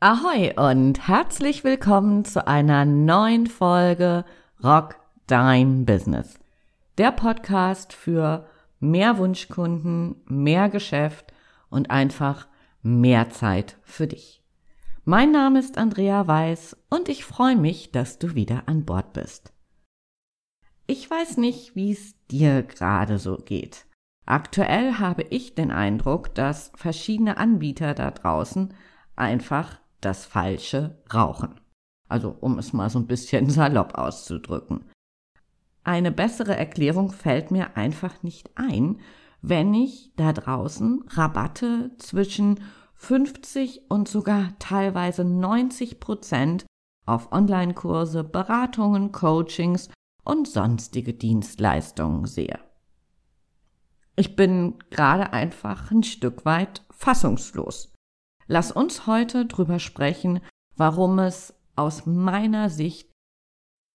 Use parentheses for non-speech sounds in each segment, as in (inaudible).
Ahoi und herzlich willkommen zu einer neuen Folge Rock Dein Business. Der Podcast für mehr Wunschkunden, mehr Geschäft und einfach mehr Zeit für dich. Mein Name ist Andrea Weiß und ich freue mich, dass du wieder an Bord bist. Ich weiß nicht, wie es dir gerade so geht. Aktuell habe ich den Eindruck, dass verschiedene Anbieter da draußen einfach das falsche Rauchen. Also um es mal so ein bisschen (laughs) salopp auszudrücken. Eine bessere Erklärung fällt mir einfach nicht ein, wenn ich da draußen Rabatte zwischen 50 und sogar teilweise 90 Prozent auf Online-Kurse, Beratungen, Coachings und sonstige Dienstleistungen sehe. Ich bin gerade einfach ein Stück weit fassungslos. Lass uns heute drüber sprechen, warum es aus meiner Sicht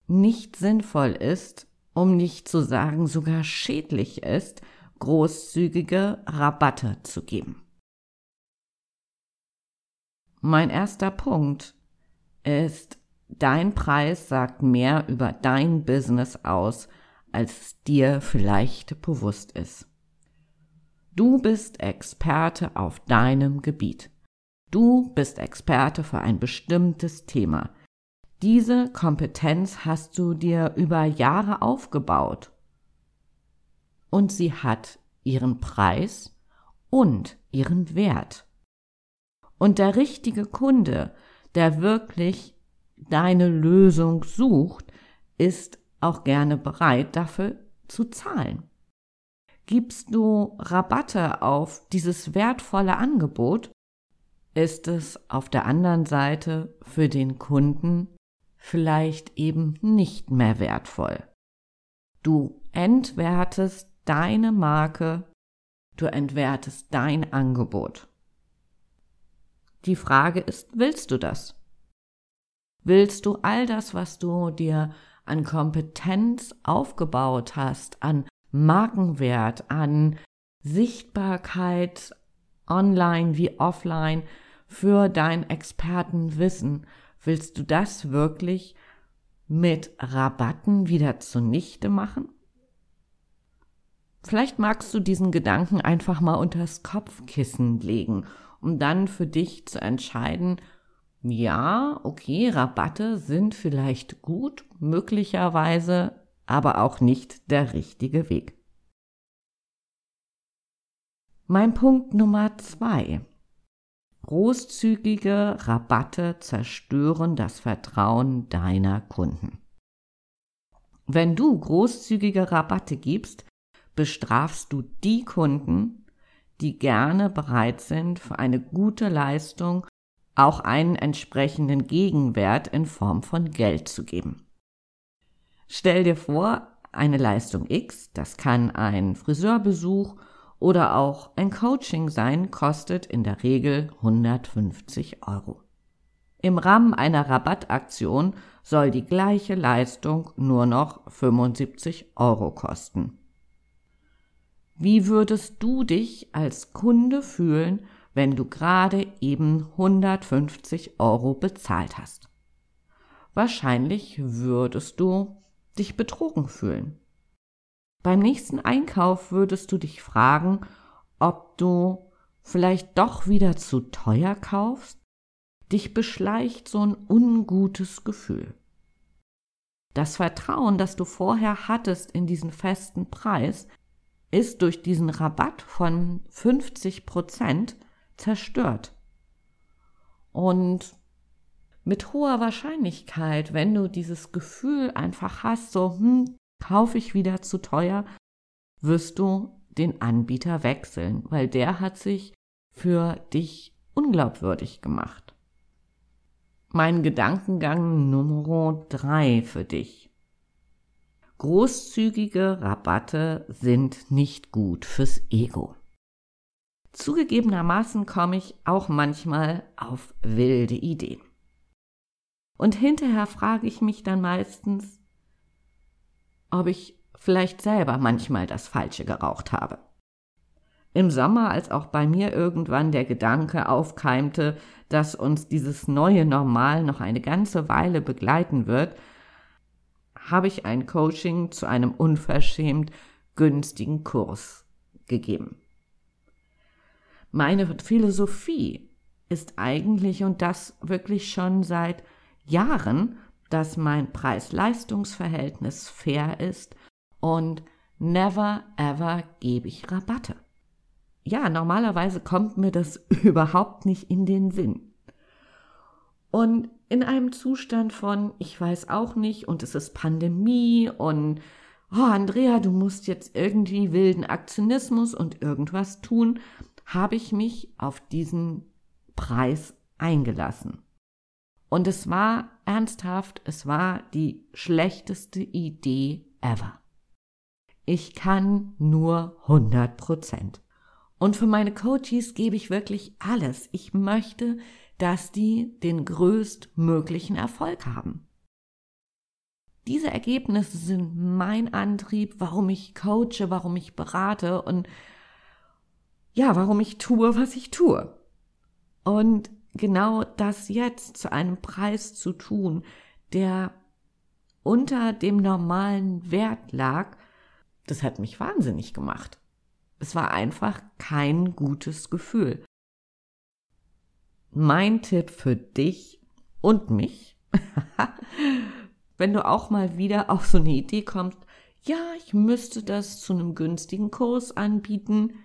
nicht sinnvoll ist, um nicht zu sagen sogar schädlich ist, großzügige Rabatte zu geben. Mein erster Punkt ist, dein Preis sagt mehr über dein Business aus, als dir vielleicht bewusst ist. Du bist Experte auf deinem Gebiet. Du bist Experte für ein bestimmtes Thema. Diese Kompetenz hast du dir über Jahre aufgebaut. Und sie hat ihren Preis und ihren Wert. Und der richtige Kunde, der wirklich deine Lösung sucht, ist auch gerne bereit dafür zu zahlen. Gibst du Rabatte auf dieses wertvolle Angebot, ist es auf der anderen Seite für den Kunden vielleicht eben nicht mehr wertvoll. Du entwertest deine Marke, du entwertest dein Angebot. Die Frage ist, willst du das? Willst du all das, was du dir an Kompetenz aufgebaut hast, an Markenwert, an Sichtbarkeit, online wie offline, für dein Expertenwissen. Willst du das wirklich mit Rabatten wieder zunichte machen? Vielleicht magst du diesen Gedanken einfach mal unters Kopfkissen legen, um dann für dich zu entscheiden, ja, okay, Rabatte sind vielleicht gut, möglicherweise aber auch nicht der richtige Weg. Mein Punkt Nummer zwei. Großzügige Rabatte zerstören das Vertrauen deiner Kunden. Wenn du großzügige Rabatte gibst, bestrafst du die Kunden, die gerne bereit sind, für eine gute Leistung auch einen entsprechenden Gegenwert in Form von Geld zu geben. Stell dir vor, eine Leistung X, das kann ein Friseurbesuch oder auch ein Coaching sein kostet in der Regel 150 Euro. Im Rahmen einer Rabattaktion soll die gleiche Leistung nur noch 75 Euro kosten. Wie würdest du dich als Kunde fühlen, wenn du gerade eben 150 Euro bezahlt hast? Wahrscheinlich würdest du dich betrogen fühlen. Beim nächsten Einkauf würdest du dich fragen, ob du vielleicht doch wieder zu teuer kaufst? Dich beschleicht so ein ungutes Gefühl. Das Vertrauen, das du vorher hattest in diesen festen Preis, ist durch diesen Rabatt von 50 Prozent zerstört. Und mit hoher Wahrscheinlichkeit, wenn du dieses Gefühl einfach hast, so, hm, kaufe ich wieder zu teuer, wirst du den Anbieter wechseln, weil der hat sich für dich unglaubwürdig gemacht. Mein Gedankengang Nummer drei für dich. Großzügige Rabatte sind nicht gut fürs Ego. Zugegebenermaßen komme ich auch manchmal auf wilde Ideen. Und hinterher frage ich mich dann meistens, ob ich vielleicht selber manchmal das Falsche geraucht habe. im Sommer, als auch bei mir irgendwann der Gedanke aufkeimte, dass uns dieses neue Normal noch eine ganze Weile begleiten wird, habe ich ein Coaching zu einem unverschämt günstigen Kurs gegeben. Meine Philosophie ist eigentlich, und das wirklich schon seit Jahren, dass mein Preis-Leistungs-Verhältnis fair ist und never ever gebe ich Rabatte ja, normalerweise kommt mir das (laughs) überhaupt nicht in den Sinn. Und in einem Zustand von, ich weiß auch nicht, und es ist Pandemie und, oh, Andrea, du musst jetzt irgendwie wilden Aktionismus und irgendwas tun, habe ich mich auf diesen Preis eingelassen. Und es war ernsthaft, es war die schlechteste Idee ever. Ich kann nur 100 Prozent. Und für meine Coaches gebe ich wirklich alles. Ich möchte, dass die den größtmöglichen Erfolg haben. Diese Ergebnisse sind mein Antrieb, warum ich coache, warum ich berate und ja, warum ich tue, was ich tue. Und genau das jetzt zu einem Preis zu tun, der unter dem normalen Wert lag, das hat mich wahnsinnig gemacht. Es war einfach kein gutes Gefühl. Mein Tipp für dich und mich, (laughs) wenn du auch mal wieder auf so eine Idee kommst, ja, ich müsste das zu einem günstigen Kurs anbieten,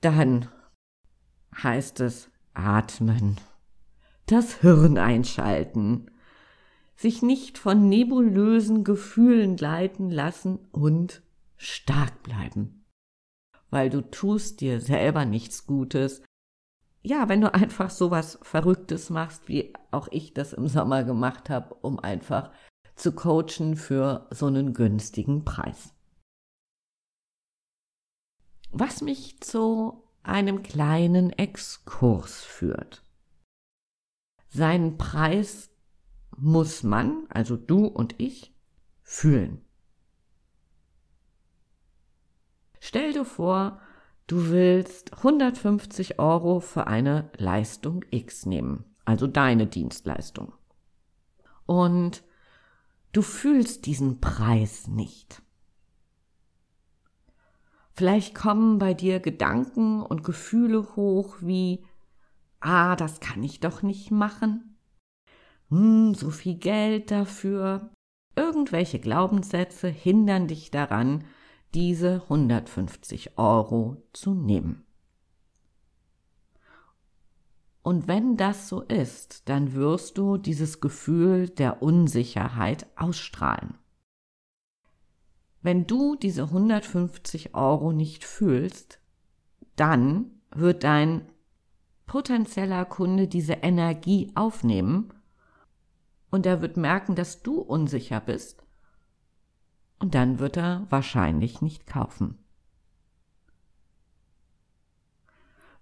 dann heißt es atmen, das Hirn einschalten, sich nicht von nebulösen Gefühlen leiten lassen und stark bleiben weil du tust dir selber nichts Gutes. Ja, wenn du einfach sowas Verrücktes machst, wie auch ich das im Sommer gemacht habe, um einfach zu coachen für so einen günstigen Preis. Was mich zu einem kleinen Exkurs führt. Seinen Preis muss man, also du und ich, fühlen. Stell dir vor, du willst 150 Euro für eine Leistung X nehmen, also deine Dienstleistung. Und du fühlst diesen Preis nicht. Vielleicht kommen bei dir Gedanken und Gefühle hoch wie, ah, das kann ich doch nicht machen. Hm, so viel Geld dafür. Irgendwelche Glaubenssätze hindern dich daran, diese 150 Euro zu nehmen. Und wenn das so ist, dann wirst du dieses Gefühl der Unsicherheit ausstrahlen. Wenn du diese 150 Euro nicht fühlst, dann wird dein potenzieller Kunde diese Energie aufnehmen und er wird merken, dass du unsicher bist und dann wird er wahrscheinlich nicht kaufen.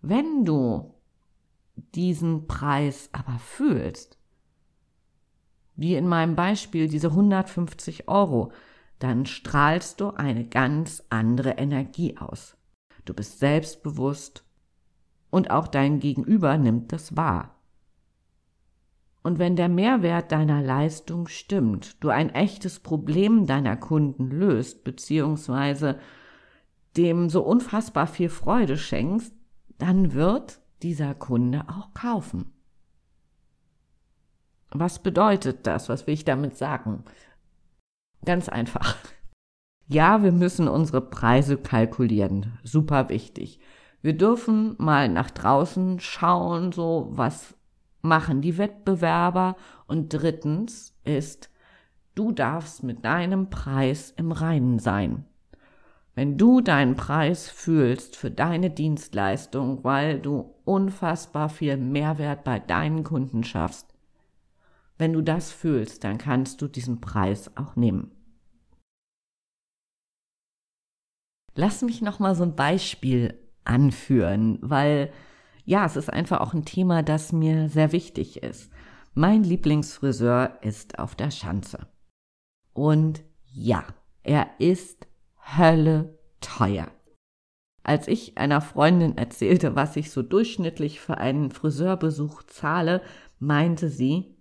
Wenn du diesen Preis aber fühlst, wie in meinem Beispiel diese 150 Euro, dann strahlst du eine ganz andere Energie aus. Du bist selbstbewusst und auch dein Gegenüber nimmt das wahr. Und wenn der Mehrwert deiner Leistung stimmt, du ein echtes Problem deiner Kunden löst, beziehungsweise dem so unfassbar viel Freude schenkst, dann wird dieser Kunde auch kaufen. Was bedeutet das? Was will ich damit sagen? Ganz einfach. Ja, wir müssen unsere Preise kalkulieren. Super wichtig. Wir dürfen mal nach draußen schauen, so was machen die Wettbewerber. Und drittens ist, du darfst mit deinem Preis im Reinen sein. Wenn du deinen Preis fühlst für deine Dienstleistung, weil du unfassbar viel Mehrwert bei deinen Kunden schaffst, wenn du das fühlst, dann kannst du diesen Preis auch nehmen. Lass mich noch mal so ein Beispiel anführen, weil ja, es ist einfach auch ein Thema, das mir sehr wichtig ist. Mein Lieblingsfriseur ist auf der Schanze. Und ja, er ist Hölle teuer. Als ich einer Freundin erzählte, was ich so durchschnittlich für einen Friseurbesuch zahle, meinte sie,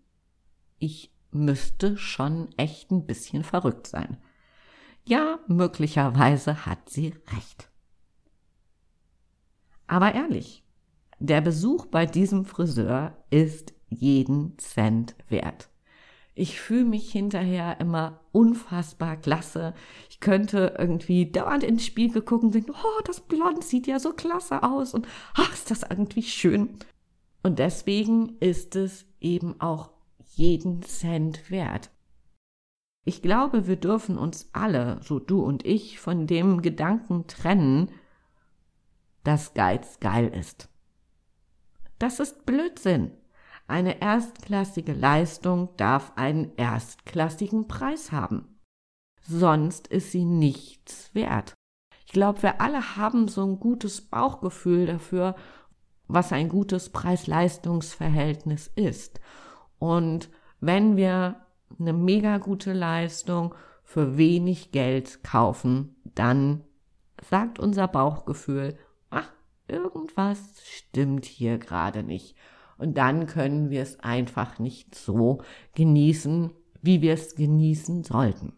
ich müsste schon echt ein bisschen verrückt sein. Ja, möglicherweise hat sie recht. Aber ehrlich, der Besuch bei diesem Friseur ist jeden Cent wert. Ich fühle mich hinterher immer unfassbar klasse. Ich könnte irgendwie dauernd ins Spiegel gucken und denken, oh, das Blond sieht ja so klasse aus und ach, ist das irgendwie schön. Und deswegen ist es eben auch jeden Cent wert. Ich glaube, wir dürfen uns alle, so du und ich, von dem Gedanken trennen, dass Geiz geil ist. Das ist Blödsinn. Eine erstklassige Leistung darf einen erstklassigen Preis haben. Sonst ist sie nichts wert. Ich glaube, wir alle haben so ein gutes Bauchgefühl dafür, was ein gutes Preis-Leistungs-Verhältnis ist. Und wenn wir eine mega gute Leistung für wenig Geld kaufen, dann sagt unser Bauchgefühl, ach, irgendwas stimmt hier gerade nicht. Und dann können wir es einfach nicht so genießen, wie wir es genießen sollten.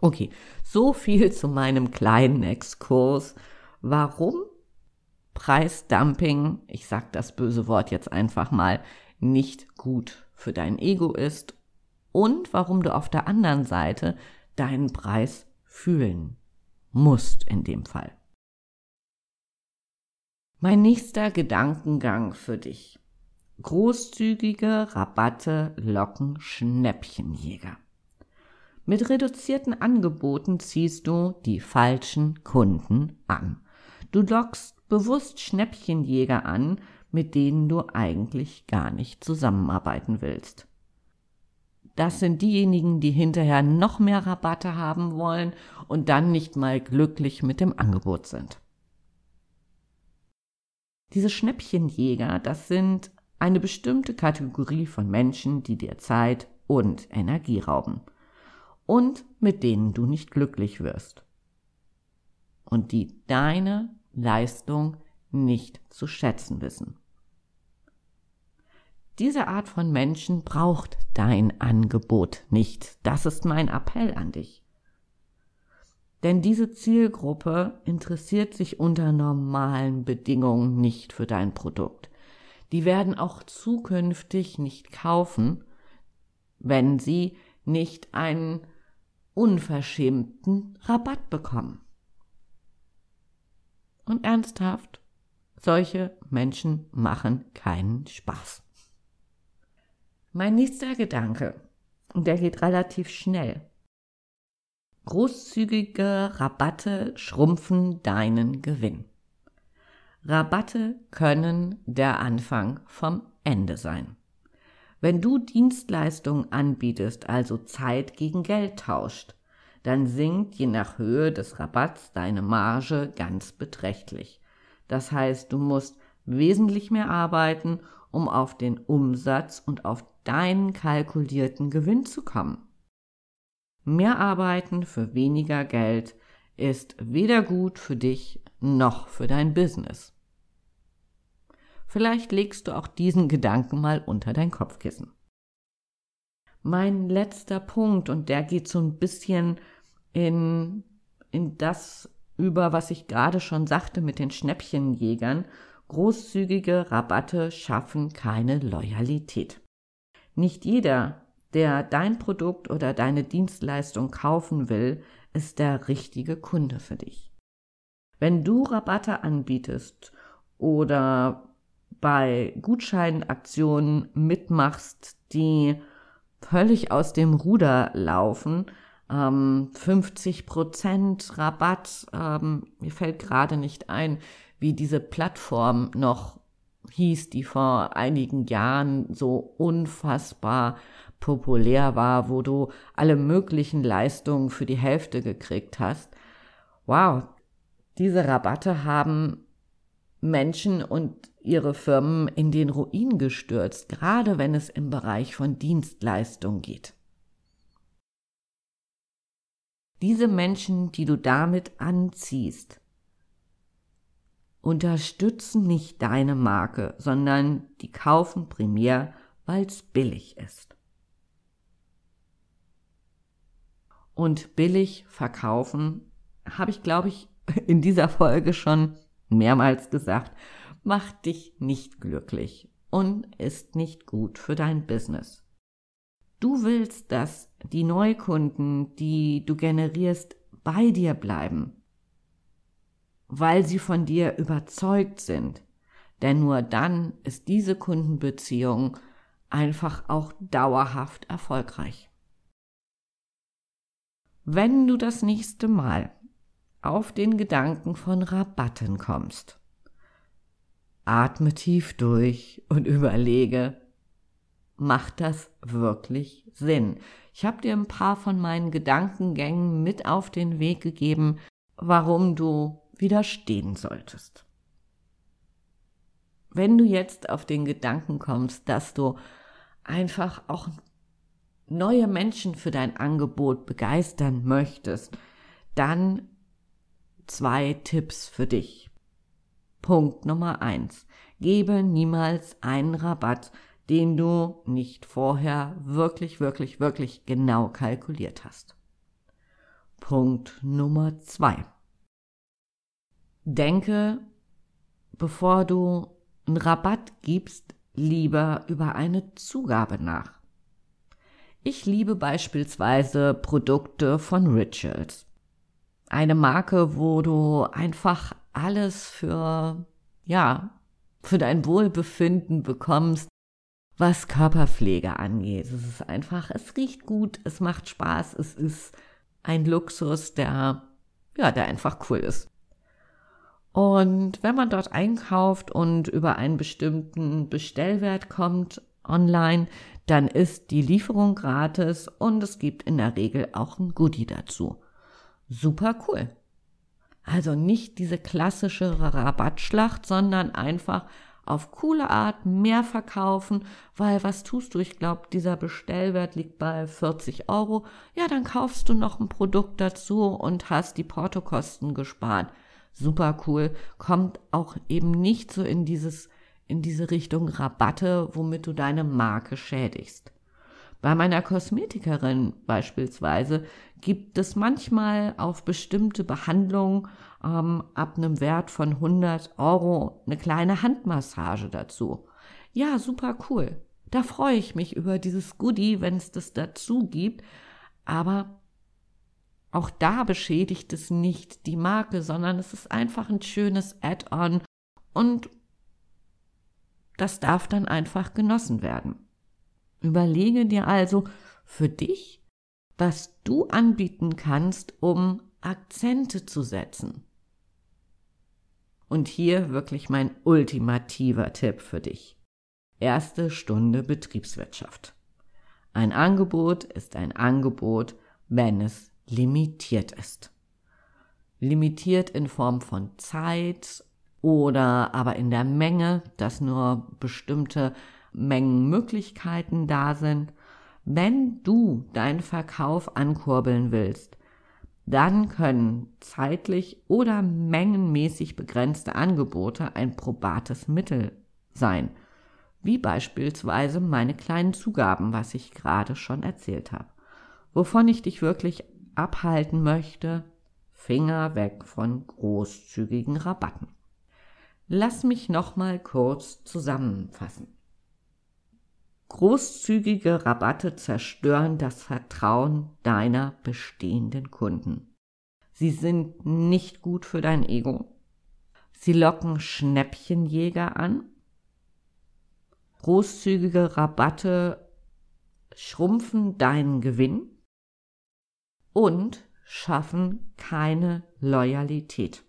Okay, so viel zu meinem kleinen Exkurs. Warum Preisdumping, ich sag das böse Wort jetzt einfach mal, nicht gut für dein Ego ist und warum du auf der anderen Seite deinen Preis fühlen musst in dem Fall. Mein nächster Gedankengang für dich. Großzügige Rabatte locken Schnäppchenjäger. Mit reduzierten Angeboten ziehst du die falschen Kunden an. Du lockst bewusst Schnäppchenjäger an, mit denen du eigentlich gar nicht zusammenarbeiten willst. Das sind diejenigen, die hinterher noch mehr Rabatte haben wollen und dann nicht mal glücklich mit dem Angebot sind. Diese Schnäppchenjäger, das sind eine bestimmte Kategorie von Menschen, die dir Zeit und Energie rauben und mit denen du nicht glücklich wirst und die deine Leistung nicht zu schätzen wissen. Diese Art von Menschen braucht dein Angebot nicht. Das ist mein Appell an dich. Denn diese Zielgruppe interessiert sich unter normalen Bedingungen nicht für dein Produkt. Die werden auch zukünftig nicht kaufen, wenn sie nicht einen unverschämten Rabatt bekommen. Und ernsthaft, solche Menschen machen keinen Spaß. Mein nächster Gedanke, und der geht relativ schnell. Großzügige Rabatte schrumpfen deinen Gewinn. Rabatte können der Anfang vom Ende sein. Wenn du Dienstleistungen anbietest, also Zeit gegen Geld tauscht, dann sinkt je nach Höhe des Rabatts deine Marge ganz beträchtlich. Das heißt, du musst wesentlich mehr arbeiten, um auf den Umsatz und auf deinen kalkulierten Gewinn zu kommen. Mehr arbeiten für weniger Geld ist weder gut für dich noch für dein Business. Vielleicht legst du auch diesen Gedanken mal unter dein Kopfkissen. Mein letzter Punkt, und der geht so ein bisschen in, in das über, was ich gerade schon sagte mit den Schnäppchenjägern. Großzügige Rabatte schaffen keine Loyalität. Nicht jeder, der dein Produkt oder deine Dienstleistung kaufen will, ist der richtige Kunde für dich. Wenn du Rabatte anbietest oder bei Gutscheinaktionen mitmachst, die völlig aus dem Ruder laufen, ähm, 50 Prozent Rabatt, ähm, mir fällt gerade nicht ein, wie diese Plattform noch hieß, die vor einigen Jahren so unfassbar populär war, wo du alle möglichen Leistungen für die Hälfte gekriegt hast. Wow, diese Rabatte haben Menschen und ihre Firmen in den Ruin gestürzt, gerade wenn es im Bereich von Dienstleistung geht. Diese Menschen, die du damit anziehst, unterstützen nicht deine Marke, sondern die kaufen primär, weil es billig ist. Und billig verkaufen, habe ich, glaube ich, (laughs) in dieser Folge schon mehrmals gesagt, macht dich nicht glücklich und ist nicht gut für dein Business. Du willst, dass die Neukunden, die du generierst, bei dir bleiben, weil sie von dir überzeugt sind. Denn nur dann ist diese Kundenbeziehung einfach auch dauerhaft erfolgreich. Wenn du das nächste Mal auf den Gedanken von Rabatten kommst, atme tief durch und überlege, macht das wirklich Sinn? Ich habe dir ein paar von meinen Gedankengängen mit auf den Weg gegeben, warum du widerstehen solltest. Wenn du jetzt auf den Gedanken kommst, dass du einfach auch neue Menschen für dein Angebot begeistern möchtest, dann zwei Tipps für dich. Punkt Nummer eins. Gebe niemals einen Rabatt, den du nicht vorher wirklich, wirklich, wirklich genau kalkuliert hast. Punkt Nummer zwei. Denke, bevor du einen Rabatt gibst, lieber über eine Zugabe nach. Ich liebe beispielsweise Produkte von Rituals. Eine Marke, wo du einfach alles für, ja, für dein Wohlbefinden bekommst, was Körperpflege angeht. Es ist einfach, es riecht gut, es macht Spaß, es ist ein Luxus, der, ja, der einfach cool ist. Und wenn man dort einkauft und über einen bestimmten Bestellwert kommt online, dann ist die Lieferung gratis und es gibt in der Regel auch ein Goodie dazu. Super cool. Also nicht diese klassische Rabattschlacht, sondern einfach auf coole Art mehr verkaufen, weil was tust du? Ich glaube, dieser Bestellwert liegt bei 40 Euro. Ja, dann kaufst du noch ein Produkt dazu und hast die Portokosten gespart. Super cool. Kommt auch eben nicht so in dieses, in diese Richtung Rabatte, womit du deine Marke schädigst. Bei meiner Kosmetikerin beispielsweise gibt es manchmal auf bestimmte Behandlungen ähm, ab einem Wert von 100 Euro eine kleine Handmassage dazu. Ja, super cool. Da freue ich mich über dieses Goodie, wenn es das dazu gibt. Aber auch da beschädigt es nicht die Marke, sondern es ist einfach ein schönes Add-on und das darf dann einfach genossen werden. Überlege dir also für dich, was du anbieten kannst, um Akzente zu setzen. Und hier wirklich mein ultimativer Tipp für dich. Erste Stunde Betriebswirtschaft. Ein Angebot ist ein Angebot, wenn es limitiert ist. Limitiert in Form von Zeit oder aber in der Menge, dass nur bestimmte Mengenmöglichkeiten da sind. Wenn du deinen Verkauf ankurbeln willst, dann können zeitlich oder mengenmäßig begrenzte Angebote ein probates Mittel sein, wie beispielsweise meine kleinen Zugaben, was ich gerade schon erzählt habe. Wovon ich dich wirklich abhalten möchte, Finger weg von großzügigen Rabatten. Lass mich nochmal kurz zusammenfassen. Großzügige Rabatte zerstören das Vertrauen deiner bestehenden Kunden. Sie sind nicht gut für dein Ego. Sie locken Schnäppchenjäger an. Großzügige Rabatte schrumpfen deinen Gewinn und schaffen keine Loyalität.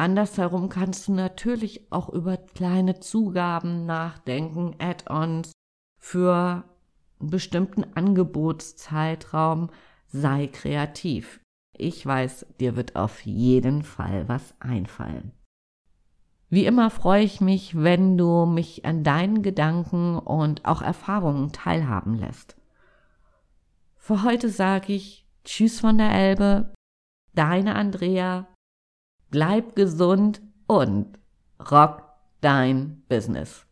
Andersherum kannst du natürlich auch über kleine Zugaben nachdenken, Add-ons für einen bestimmten Angebotszeitraum. Sei kreativ. Ich weiß, dir wird auf jeden Fall was einfallen. Wie immer freue ich mich, wenn du mich an deinen Gedanken und auch Erfahrungen teilhaben lässt. Für heute sage ich Tschüss von der Elbe, deine Andrea Bleib gesund und rock dein Business.